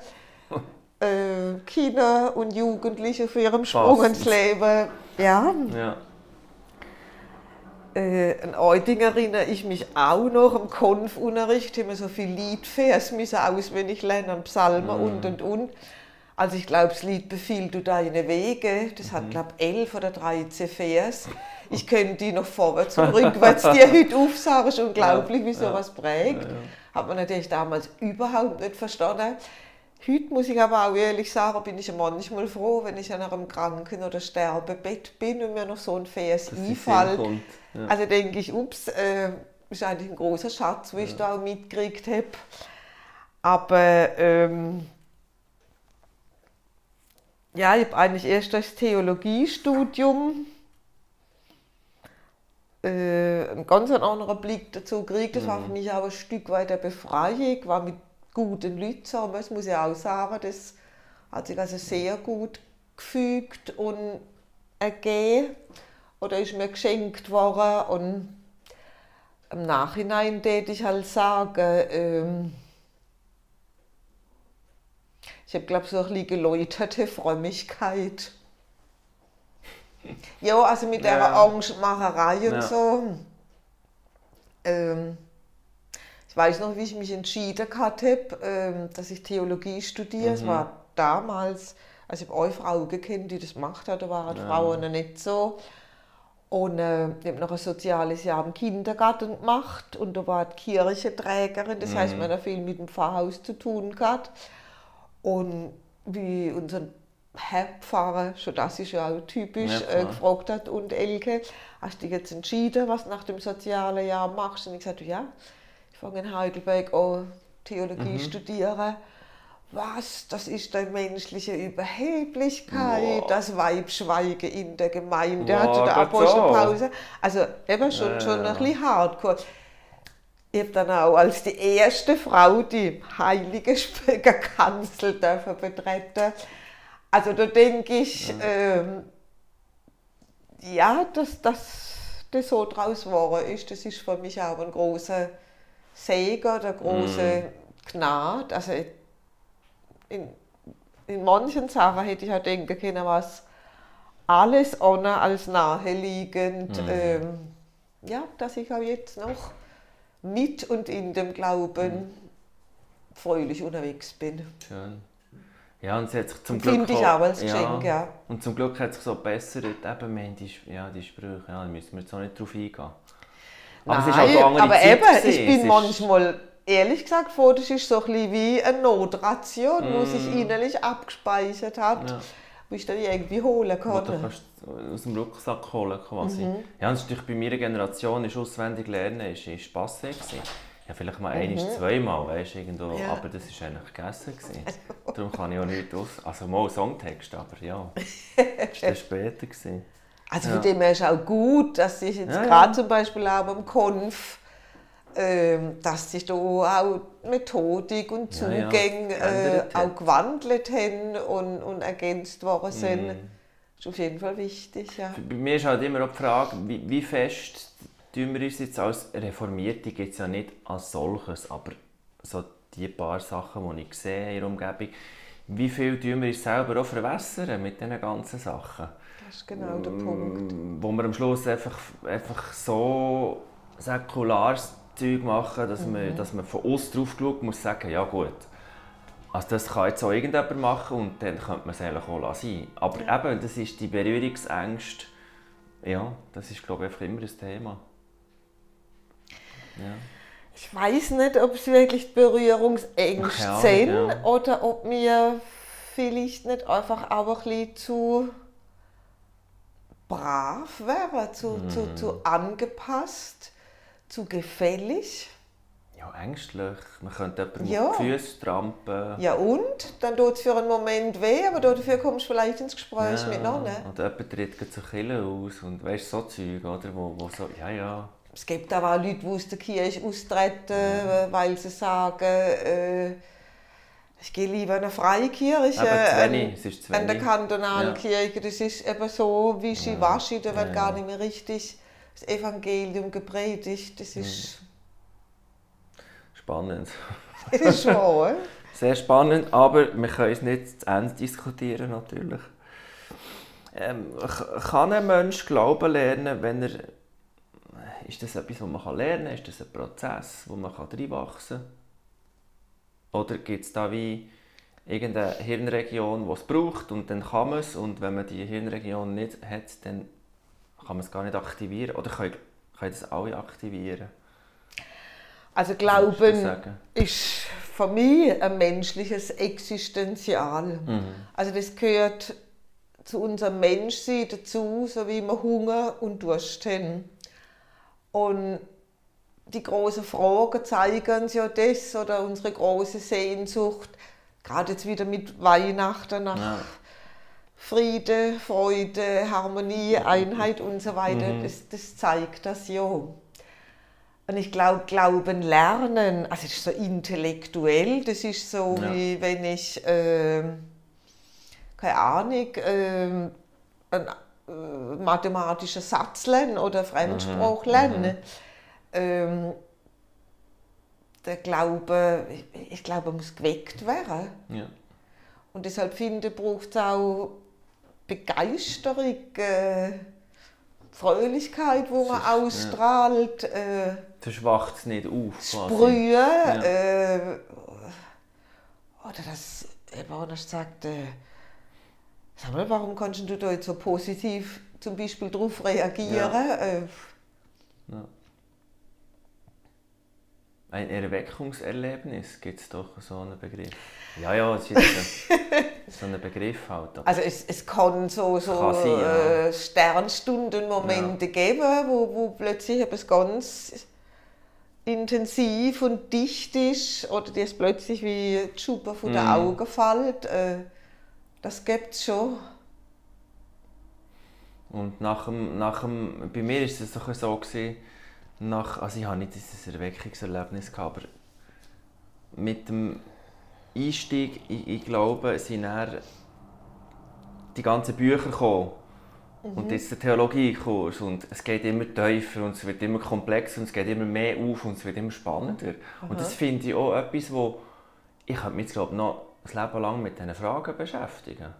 äh, Kinder und Jugendliche für ihren Sprung ins Leben. Ja. ja. Äh, an Euting erinnere ich mich auch noch im Konfunterricht, haben wir so viel Liedvers müssen auswendig lernen, Psalmen mhm. und und und. Also ich glaube, das Lied Befiehlt du deine Wege, das hat, mhm. glaube ich, elf oder 13 Vers. Ich könnte die noch vorwärts und rückwärts dir heute aufsagen, ist unglaublich, wie sowas prägt. Ja, ja. Hat man natürlich damals überhaupt nicht verstanden. Heute muss ich aber auch ehrlich sagen, bin ich manchmal froh, wenn ich an einem Kranken- oder Sterbebett bin und mir noch so ein Vers einfällt. Ja. Also denke ich, ups, äh, ist eigentlich ein großer Schatz, den ich da auch mitgekriegt habe. Aber ähm, ja, ich habe eigentlich erst das Theologiestudium äh, einen ganz anderen Blick dazu gekriegt. Das war für mhm. mich auch ein Stück weit der Befreiung. Ich war mit guten Leuten zusammen, das muss ich auch sagen. Das hat sich also sehr gut gefügt und ergeben oder ist mir geschenkt worden. Und im Nachhinein würde ich halt sagen, ähm, ich habe, glaube so ein bisschen geläuterte Frömmigkeit. Ja, also mit der ja. Angstmacherei und ja. so. Ähm, ich weiß noch, wie ich mich entschieden hatte, ähm, dass ich Theologie studiere. Mhm. Es war damals, also ich habe eine Frau gekannt, die das gemacht hat, da waren ja. Frauen noch nicht so. Und äh, ich habe noch ein soziales Jahr im Kindergarten gemacht und da war die Kirchenträgerin, das mhm. heißt, man hat viel mit dem Pfarrhaus zu tun gehabt. Und wie unser Herr Pfarrer, schon das ist ja auch typisch, ja, äh, gefragt hat, und Elke, hast du dich jetzt entschieden, was nach dem sozialen Jahr machst? Und ich sagte, ja, ich fange in Heidelberg an, Theologie mhm. studieren. Was? Das ist die menschliche Überheblichkeit, wow. das Weibschweigen in der Gemeinde, wow, hatte der Apostelpause. Also eben schon, ja, schon ein bisschen hardcore ich habe dann auch als die erste Frau die heilige Kanzel dürfen betreten. Also da denke ich, ja, ähm, ja dass das, das so draus geworden ist, das ist für mich auch ein großer Segen oder große mhm. Gnade. Also in, in manchen Sachen hätte ich auch denken können, was alles ohne als naheliegend, mhm. ähm, ja, dass ich auch jetzt noch mit und in dem Glauben mhm. fröhlich unterwegs bin. Schön. Ja, und es hat sich zum Glück Finde ich auch als Geschenk, ja. Und zum Glück hat es sich so bessert, eben, wir haben die, ja, die Sprüche, ja, da müssen wir jetzt auch nicht drauf eingehen. Aber Nein, es ist halt auch aber Zeit eben, gewesen. ich bin manchmal, ehrlich gesagt, vor, das ist so ein bisschen wie eine Notration, mm. wo sich innerlich abgespeichert hat. Ja wo ich dann irgendwie holen kann. Oder kannst aus dem Rucksack holen quasi. Mhm. Ja, und natürlich bei meiner Generation ist auswendig lernen ist, ist Spasse gewesen. Ja, vielleicht mal mhm. ein, zweimal, weißt, irgendwo, ja. aber das war eigentlich gegessen. Gewesen. Darum kann ich auch nicht aus... Also mal Songtext, aber ja, das war später. Gewesen. Also ja. von dem her ist auch gut, dass ich jetzt ja, gerade zum Beispiel auch beim Konf ähm, dass sich da auch Methodik und Zugänge. Äh, auch gewandelt haben und, und ergänzt worden sind. Mm. ist auf jeden Fall wichtig. Ja. Bei mir ist halt immer auch die Frage, wie, wie fest tun wir uns jetzt als Reformierte, gibt es ja nicht als solches, aber so die paar Sachen, die ich sehe in der Umgebung, wie viel tun wir uns selber auch verwässern mit diesen ganzen Sachen? Das ist genau der Punkt. Wo wir am Schluss einfach, einfach so säkular Zeug machen, dass, mhm. man, dass man von uns drauf schaut muss sagen, ja gut, also das kann jetzt auch irgendjemand machen und dann könnte man es eigentlich auch lassen. Aber ja. eben, das ist die Berührungsängste, ja, das ist glaube ich einfach immer ein Thema. Ja. Ich weiß nicht, ob es wirklich Berührungsängste ja, sind ja. oder ob mir vielleicht nicht einfach auch ein bisschen zu brav wäre, zu, mhm. zu, zu angepasst zu gefällig. Ja, ängstlich. Man könnte jemandem ja. die Füße trampen. Ja und? Dann tut es für einen Moment weh, aber dafür kommst du vielleicht ins Gespräch ja. miteinander. Und jemand tritt zur Kille aus und weißt so Zeug, oder? Wo, wo so, ja, ja. Es gibt auch Leute, die aus der Kirche austreten, ja. weil sie sagen, äh, ich gehe lieber in eine freie Kirche, an, an der kantonalen ja. Kirche. Das ist eben so, wie sie ja. wasche, da wird gar nicht mehr richtig das Evangelium gepredigt. Das ist spannend. Das ist wahr. Sehr spannend, aber wir können es nicht zu Ende diskutieren natürlich. Ähm, kann ein Mensch Glauben lernen, wenn er ist das etwas, was man lernen kann? Ist das ein Prozess, wo man reinwachsen kann? Oder gibt es da wie irgendeine Hirnregion, die es braucht und dann kann man es und wenn man die Hirnregion nicht hat, dann kann man es gar nicht aktivieren? Oder können, können das alle aktivieren? Also Glauben ist für mich ein menschliches Existenzial. Mhm. Also das gehört zu unserem Menschsein dazu, so wie wir Hunger und Durst haben. Und die großen Fragen zeigen uns ja das oder unsere große Sehnsucht, gerade jetzt wieder mit Weihnachten nach ja Friede, Freude, Harmonie, Einheit und so weiter, mhm. das, das zeigt das ja. Und ich glaube, Glauben lernen, also das ist so intellektuell, das ist so ja. wie wenn ich, äh, keine Ahnung, äh, ein mathematischer Satz lerne oder Fremdsprache mhm. lerne. Mhm. Ähm, der Glaube, ich glaube, muss geweckt werden. Ja. Und deshalb finde ich, braucht es auch Begeisterung, äh, Fröhlichkeit, wo man ausstrahlt. Ja. Äh, Verschwacht es nicht auf. Sprühen. Ja. Äh, oder das, eben anders gesagt, äh, sag mal, warum kannst du da jetzt so positiv zum Beispiel darauf reagieren? Ja. Äh, ja. Ein Erweckungserlebnis gibt es doch so einen Begriff. Ja, ja, es ist ein, so ein Begriff halt. Also es, es kann so, so kann sein, ja. äh, Sternstundenmomente ja. geben, wo, wo plötzlich etwas ganz intensiv und dicht ist oder dir es plötzlich wie die Schuppe von den mhm. Augen fällt. Äh, das gibt es schon. Und nach dem, nach dem, bei mir war es doch so, gewesen, nach, also ich habe nicht dieses Erweckungserlebnis gehabt, aber mit dem Einstieg, ich, ich glaube, sind dann die ganzen Bücher gekommen. Mhm. Und jetzt der Theologiekurs und es geht immer tiefer und es wird immer komplexer und es geht immer mehr auf und es wird immer spannender. Mhm. Und das finde ich auch etwas, wo ich mich jetzt, glaube noch ein Leben lang mit diesen Fragen beschäftigen.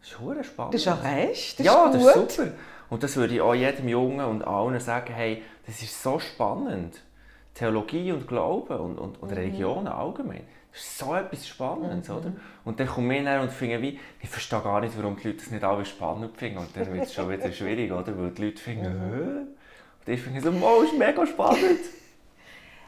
Das ist spannend. Das ist auch recht, das ja, ist das ist super. Und das würde ich auch jedem Jungen und allen sagen, hey, das ist so spannend. Theologie und Glauben und, und, und mhm. Religionen allgemein. Das ist so etwas Spannendes, mhm. oder? Und dann komme ich her und finde, wie, ich verstehe gar nicht, warum die Leute das nicht alle spannend finden. Und dann wird es schon wieder schwierig, oder? Weil die Leute finden, mhm. Hä? Und ich finde so, wow, ist mega spannend.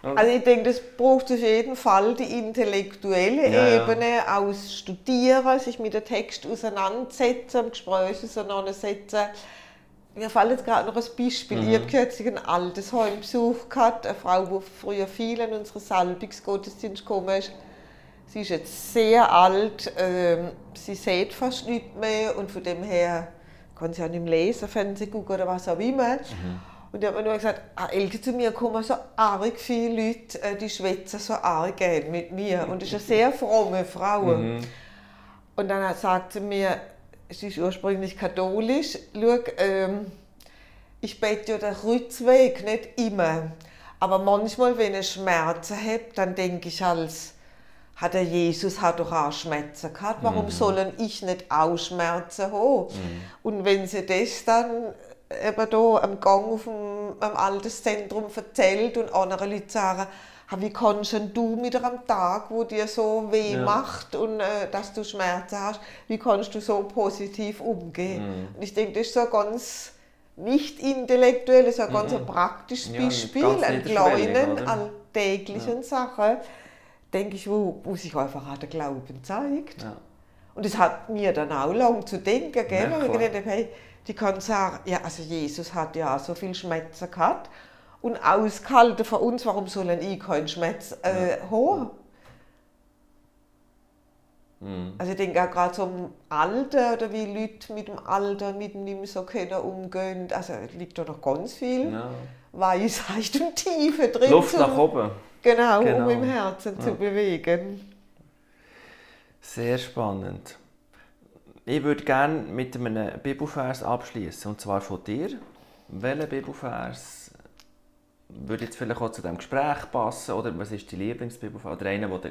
Also ich denke, das braucht auf jeden Fall die intellektuelle ja, Ebene ja. aus Studieren, sich mit dem Text auseinandersetzen, im Gespräch auseinandersetzen mir fällt jetzt gerade noch ein Beispiel. Mhm. Ich habe kürzlich ein altes Heim besucht, eine Frau, die früher viel in unseren Salbungsgottesdienst gekommen ist. Sie ist jetzt sehr alt, ähm, sie sieht fast nicht mehr und von dem her kann sie auch nicht mehr lesen, Fernsehen gucken oder was auch immer. Mhm. Und ich habe mir nur gesagt, ah, Elke, zu mir kommen so arg viele Leute, äh, die schwätzen so arg gern mit mir. Und das ist eine sehr fromme Frau. Mhm. Und dann sagt sie mir, sie ist ursprünglich katholisch. Schau, ähm, ich bete ja den Kreuzweg nicht immer. Aber manchmal, wenn ich Schmerzen habe, dann denke ich als, hat der Jesus hat doch auch Schmerzen gehabt, warum mhm. sollen ich nicht auch Schmerzen haben? Mhm. Und wenn sie das dann eben da am Gang auf dem, am Alterszentrum erzählt und andere Leute sagen, wie kannst du mit einem Tag, wo dir so weh ja. macht und äh, dass du Schmerzen hast, wie kannst du so positiv umgehen? Mhm. Und ich denke, das ist so ganz nicht intellektuell, das ist ein ganz mhm. praktisches ja, Beispiel an kleinen, alltäglichen ja. Sachen, denke ich, wo, wo sich einfach auch der Glauben zeigt. Und das hat mir dann auch lang zu denken, gell? Ja, ich gedacht, hey, die kann sagen, ja, also Jesus hat ja so viel Schmerzen gehabt und ausgehalten von uns, warum sollen ich keinen Schmerz äh, ja. haben? Mhm. Also ich denke auch gerade so im Alter oder wie Leute mit dem Alter mit dem so können umgehen, also liegt da noch ganz viel ja. Weisheit und Tiefe drin. Luft zum, nach oben. Genau, genau, um im Herzen ja. zu bewegen. Sehr spannend. Ich würde gerne mit einem Bibelvers abschließen und zwar von dir. Welchen Bibelvers würde jetzt vielleicht auch zu diesem Gespräch passen? Oder was ist dein Lieblingsbibelvers? Oder einer, den du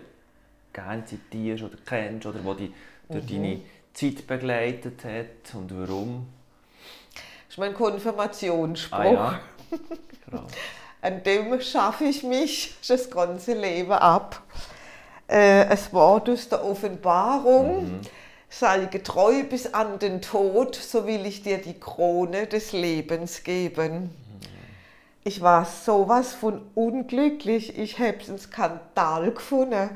gerne zitierst oder kennst? Oder der dich durch mhm. deine Zeit begleitet hat? Und warum? Das ist mein Konfirmationsspruch. Ah, ja. Genau. An dem schaffe ich mich das ganze Leben ab. Äh, es Wort aus der Offenbarung. Mhm. Sei getreu bis an den Tod, so will ich dir die Krone des Lebens geben. Ich war sowas von unglücklich. Ich habe es einen Skandal gefunden,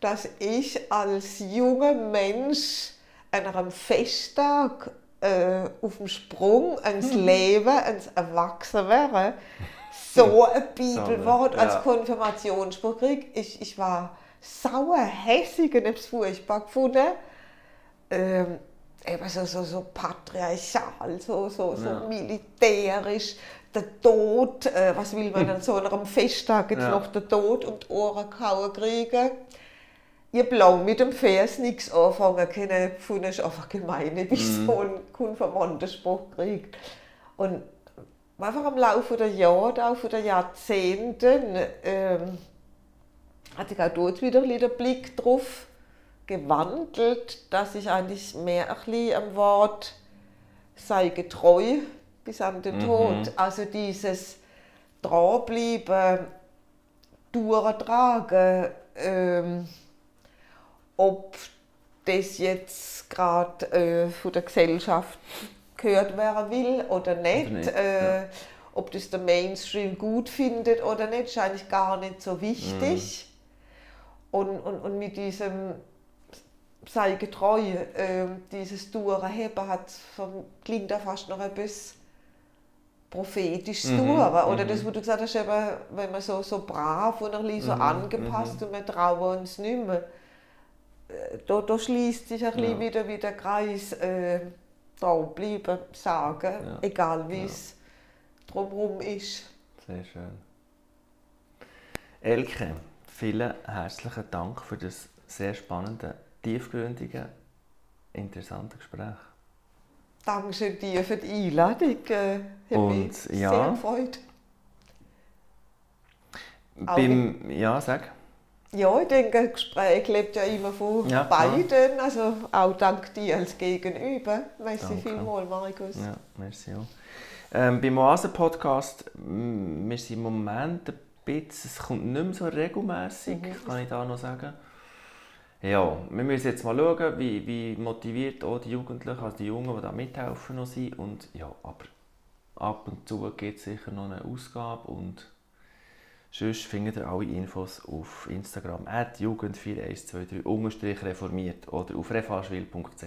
dass ich als junger Mensch an einem Festtag äh, auf dem Sprung ans mhm. Leben, ans Erwachsenwerden, so ein Bibelwort als Konfirmationsspruch kriege. Ich, ich war sauer, hässig und habe es furchtbar gefunden. Ähm, eben so, so, so patriarchal, so, so, so ja. militärisch. Der Tod, äh, was will man an so einem Festtag jetzt ja. noch den Tod um die Ohren gehauen kriegen? Ich habe lange mit dem Vers nichts anfangen können, gefunden, ist einfach gemein, bis mhm. so einen konfirmanden Spruch kriegt. Und einfach im Laufe der Jahre, auch der Jahrzehnte, ähm, hat sich auch dort wieder ein den Blick drauf gewandelt, dass ich eigentlich mehr am Wort sei getreu bis an den mhm. Tod. Also dieses Dranbleiben, durchtragen, ähm, ob das jetzt gerade äh, von der Gesellschaft gehört werden will oder nicht. nicht äh, ja. Ob das der Mainstream gut findet oder nicht, ist eigentlich gar nicht so wichtig. Mhm. Und, und, und mit diesem sei getreu, äh, dieses Durchheben hat vom, klingt da fast noch etwas prophetisch mhm, Oder mhm. das, wo du gesagt hast, eben, wenn man so, so brav und ein bisschen so mhm, angepasst mhm. und wir trauen uns nicht mehr. Äh, da, da schließt sich ein bisschen ja. wieder, wieder der Kreis. Äh, da bleiben, sagen, ja. egal wie es ja. drumherum ist. Sehr schön. Elke, vielen herzlichen Dank für das sehr spannende, tiefgründige, interessante Gespräch. Danke dir für die Einladung. Äh, Und ja, sehr gefreut. Beim, ja, sag. Ja, ich denke, ein Gespräch lebt ja immer von ja, beiden. Also auch dank dir als Gegenüber. Merci vielmals, Markus. Ja, merci auch. Ähm, beim Oasen-Podcast, wir sind im Moment ein bisschen, es kommt nicht mehr so regelmäßig, mhm. kann ich da noch sagen. Ja, wir müssen jetzt mal schauen, wie, wie motiviert auch die Jugendlichen, also die Jungen, die da mithelfen, noch sind. Und ja, aber ab und zu gibt es sicher noch eine Ausgabe und Sonst findet ihr alle Infos auf Instagram at jugend4123 reformiert oder auf refaschwil.ch.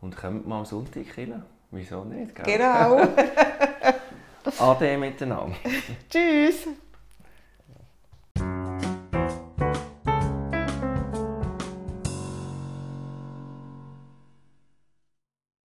Und kommt mal am Sonntag hin. Wieso nicht? Gell? Genau. Ade miteinander. Tschüss.